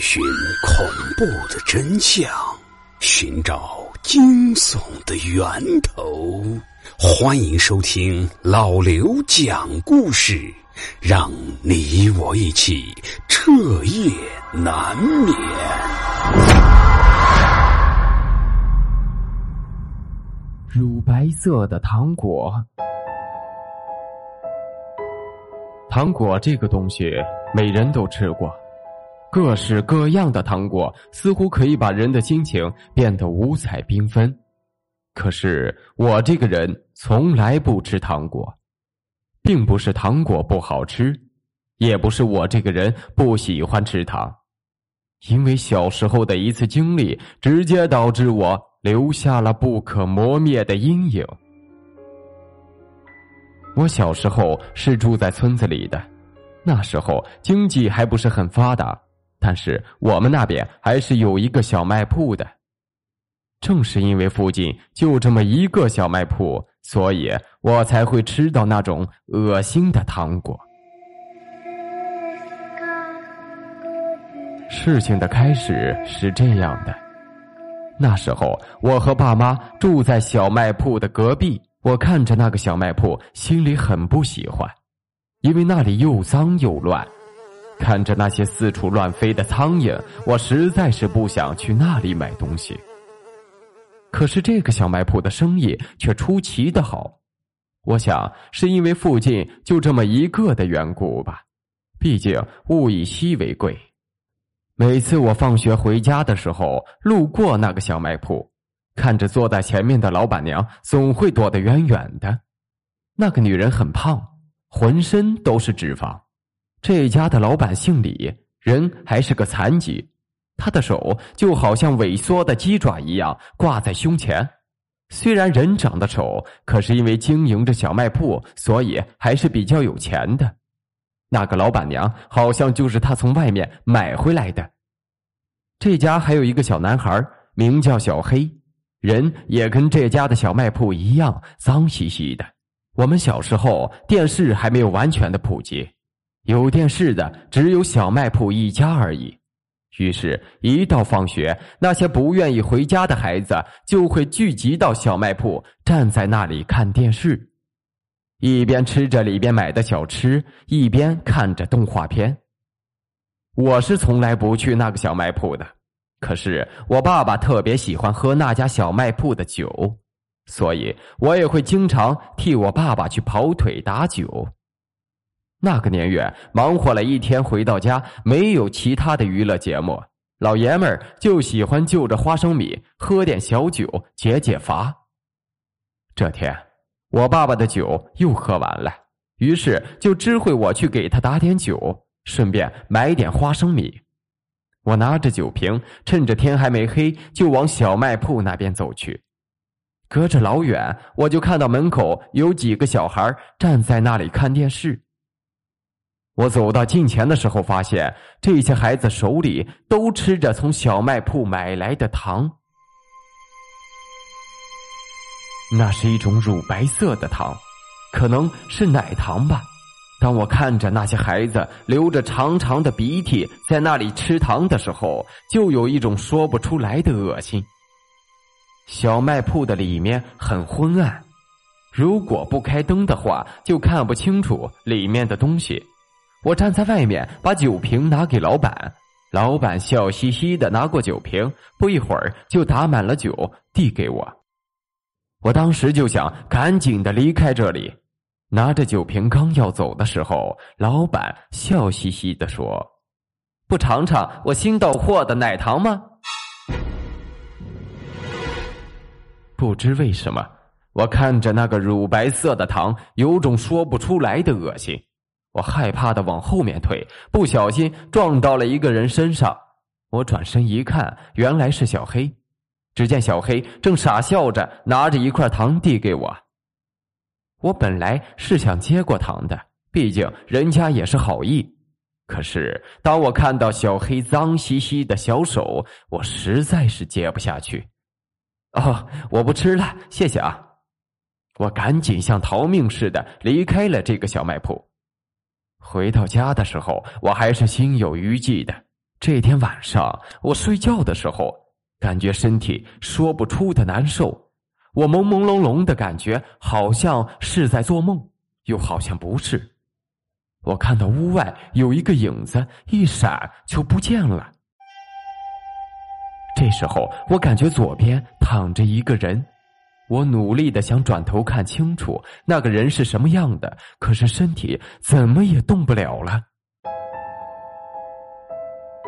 寻恐怖的真相，寻找惊悚的源头。欢迎收听老刘讲故事，让你我一起彻夜难眠。乳白色的糖果，糖果这个东西，每人都吃过。各式各样的糖果似乎可以把人的心情变得五彩缤纷，可是我这个人从来不吃糖果，并不是糖果不好吃，也不是我这个人不喜欢吃糖，因为小时候的一次经历直接导致我留下了不可磨灭的阴影。我小时候是住在村子里的，那时候经济还不是很发达。但是我们那边还是有一个小卖铺的，正是因为附近就这么一个小卖铺，所以我才会吃到那种恶心的糖果。事情的开始是这样的：那时候我和爸妈住在小卖铺的隔壁，我看着那个小卖铺，心里很不喜欢，因为那里又脏又乱。看着那些四处乱飞的苍蝇，我实在是不想去那里买东西。可是这个小卖铺的生意却出奇的好，我想是因为附近就这么一个的缘故吧。毕竟物以稀为贵。每次我放学回家的时候，路过那个小卖铺，看着坐在前面的老板娘，总会躲得远远的。那个女人很胖，浑身都是脂肪。这家的老板姓李，人还是个残疾，他的手就好像萎缩的鸡爪一样挂在胸前。虽然人长得丑，可是因为经营着小卖铺，所以还是比较有钱的。那个老板娘好像就是他从外面买回来的。这家还有一个小男孩，名叫小黑，人也跟这家的小卖铺一样脏兮兮的。我们小时候电视还没有完全的普及。有电视的只有小卖铺一家而已，于是，一到放学，那些不愿意回家的孩子就会聚集到小卖铺，站在那里看电视，一边吃着里边买的小吃，一边看着动画片。我是从来不去那个小卖铺的，可是我爸爸特别喜欢喝那家小卖铺的酒，所以我也会经常替我爸爸去跑腿打酒。那个年月，忙活了一天回到家，没有其他的娱乐节目，老爷们儿就喜欢就着花生米喝点小酒解解乏。这天，我爸爸的酒又喝完了，于是就知会我去给他打点酒，顺便买点花生米。我拿着酒瓶，趁着天还没黑，就往小卖铺那边走去。隔着老远，我就看到门口有几个小孩站在那里看电视。我走到近前的时候，发现这些孩子手里都吃着从小卖铺买来的糖，那是一种乳白色的糖，可能是奶糖吧。当我看着那些孩子流着长长的鼻涕在那里吃糖的时候，就有一种说不出来的恶心。小卖铺的里面很昏暗，如果不开灯的话，就看不清楚里面的东西。我站在外面，把酒瓶拿给老板，老板笑嘻嘻的拿过酒瓶，不一会儿就打满了酒，递给我。我当时就想赶紧的离开这里，拿着酒瓶刚要走的时候，老板笑嘻嘻的说：“不尝尝我新到货的奶糖吗？”不知为什么，我看着那个乳白色的糖，有种说不出来的恶心。我害怕的往后面退，不小心撞到了一个人身上。我转身一看，原来是小黑。只见小黑正傻笑着拿着一块糖递给我。我本来是想接过糖的，毕竟人家也是好意。可是当我看到小黑脏兮兮的小手，我实在是接不下去。哦，我不吃了，谢谢啊！我赶紧像逃命似的离开了这个小卖铺。回到家的时候，我还是心有余悸的，这天晚上我睡觉的时候，感觉身体说不出的难受，我朦朦胧胧的感觉好像是在做梦，又好像不是。我看到屋外有一个影子一闪就不见了。这时候我感觉左边躺着一个人。我努力的想转头看清楚那个人是什么样的，可是身体怎么也动不了了。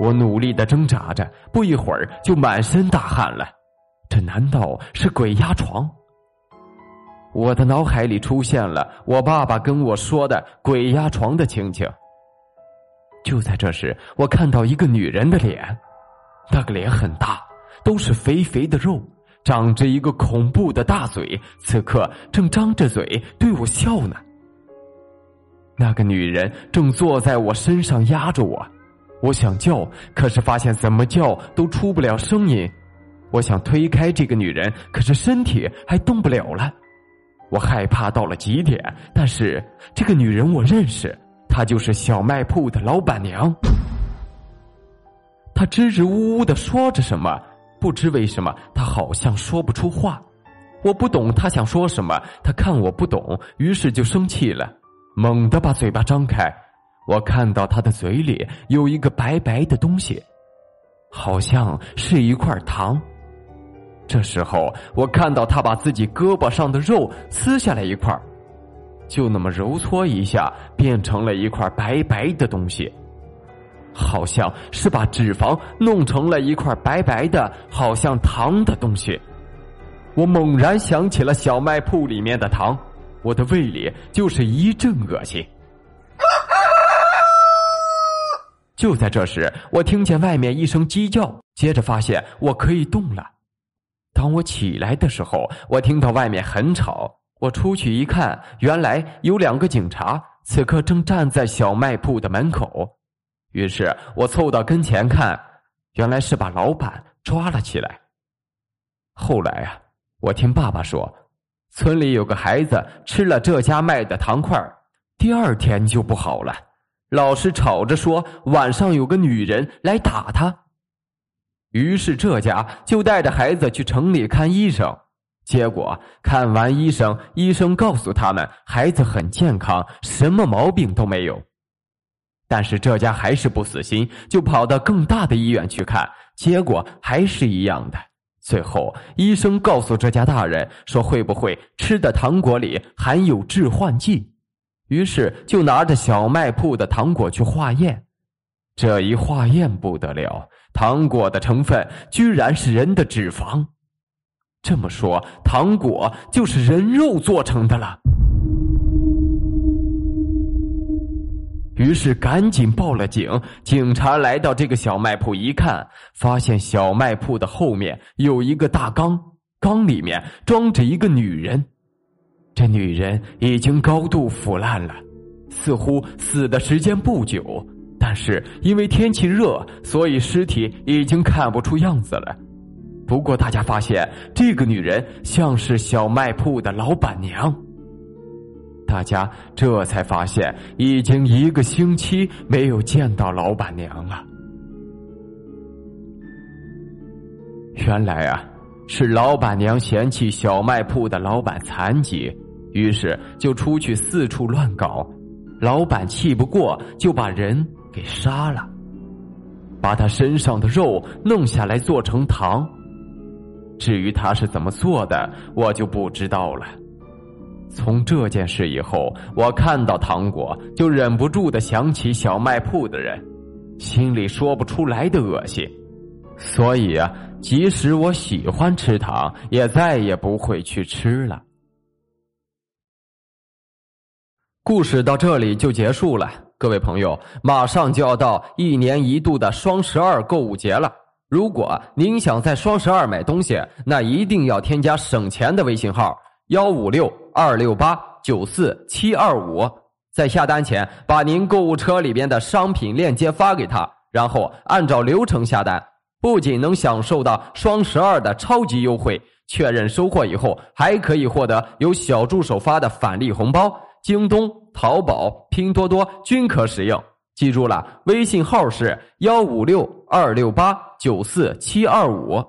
我努力的挣扎着，不一会儿就满身大汗了。这难道是鬼压床？我的脑海里出现了我爸爸跟我说的鬼压床的情景。就在这时，我看到一个女人的脸，那个脸很大，都是肥肥的肉。长着一个恐怖的大嘴，此刻正张着嘴对我笑呢。那个女人正坐在我身上压着我，我想叫，可是发现怎么叫都出不了声音。我想推开这个女人，可是身体还动不了了。我害怕到了极点，但是这个女人我认识，她就是小卖铺的老板娘。她支支吾吾的说着什么。不知为什么，他好像说不出话。我不懂他想说什么，他看我不懂，于是就生气了，猛地把嘴巴张开。我看到他的嘴里有一个白白的东西，好像是一块糖。这时候，我看到他把自己胳膊上的肉撕下来一块，就那么揉搓一下，变成了一块白白的东西。好像是把脂肪弄成了一块白白的，好像糖的东西。我猛然想起了小卖铺里面的糖，我的胃里就是一阵恶心。就在这时，我听见外面一声鸡叫，接着发现我可以动了。当我起来的时候，我听到外面很吵。我出去一看，原来有两个警察，此刻正站在小卖铺的门口。于是我凑到跟前看，原来是把老板抓了起来。后来啊，我听爸爸说，村里有个孩子吃了这家卖的糖块第二天就不好了，老师吵着说晚上有个女人来打他。于是这家就带着孩子去城里看医生，结果看完医生，医生告诉他们孩子很健康，什么毛病都没有。但是这家还是不死心，就跑到更大的医院去看，结果还是一样的。最后，医生告诉这家大人说：“会不会吃的糖果里含有致幻剂？”于是就拿着小卖铺的糖果去化验。这一化验不得了，糖果的成分居然是人的脂肪。这么说，糖果就是人肉做成的了。于是赶紧报了警。警察来到这个小卖铺一看，发现小卖铺的后面有一个大缸，缸里面装着一个女人。这女人已经高度腐烂了，似乎死的时间不久。但是因为天气热，所以尸体已经看不出样子了。不过大家发现，这个女人像是小卖铺的老板娘。大家这才发现，已经一个星期没有见到老板娘了。原来啊，是老板娘嫌弃小卖铺的老板残疾，于是就出去四处乱搞。老板气不过，就把人给杀了，把他身上的肉弄下来做成糖。至于他是怎么做的，我就不知道了。从这件事以后，我看到糖果就忍不住的想起小卖铺的人，心里说不出来的恶心。所以啊，即使我喜欢吃糖，也再也不会去吃了。故事到这里就结束了，各位朋友，马上就要到一年一度的双十二购物节了。如果您想在双十二买东西，那一定要添加省钱的微信号。幺五六二六八九四七二五，在下单前把您购物车里边的商品链接发给他，然后按照流程下单，不仅能享受到双十二的超级优惠，确认收货以后还可以获得由小助手发的返利红包，京东、淘宝、拼多多均可使用。记住了，微信号是幺五六二六八九四七二五。